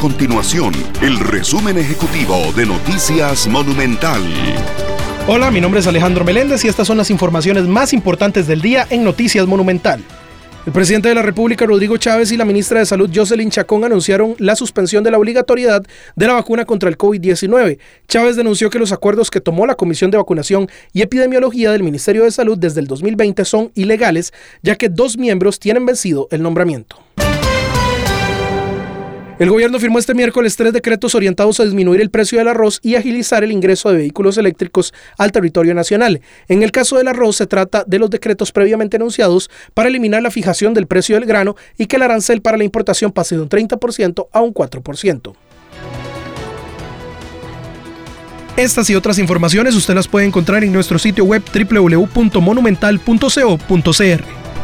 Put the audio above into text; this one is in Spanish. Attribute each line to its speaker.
Speaker 1: Continuación, el resumen ejecutivo de Noticias Monumental.
Speaker 2: Hola, mi nombre es Alejandro Meléndez y estas son las informaciones más importantes del día en Noticias Monumental. El presidente de la República, Rodrigo Chávez, y la ministra de Salud, Jocelyn Chacón, anunciaron la suspensión de la obligatoriedad de la vacuna contra el COVID-19. Chávez denunció que los acuerdos que tomó la Comisión de Vacunación y Epidemiología del Ministerio de Salud desde el 2020 son ilegales, ya que dos miembros tienen vencido el nombramiento. El gobierno firmó este miércoles tres decretos orientados a disminuir el precio del arroz y agilizar el ingreso de vehículos eléctricos al territorio nacional. En el caso del arroz se trata de los decretos previamente anunciados para eliminar la fijación del precio del grano y que el arancel para la importación pase de un 30% a un 4%. Estas y otras informaciones usted las puede encontrar en nuestro sitio web www.monumental.co.cr.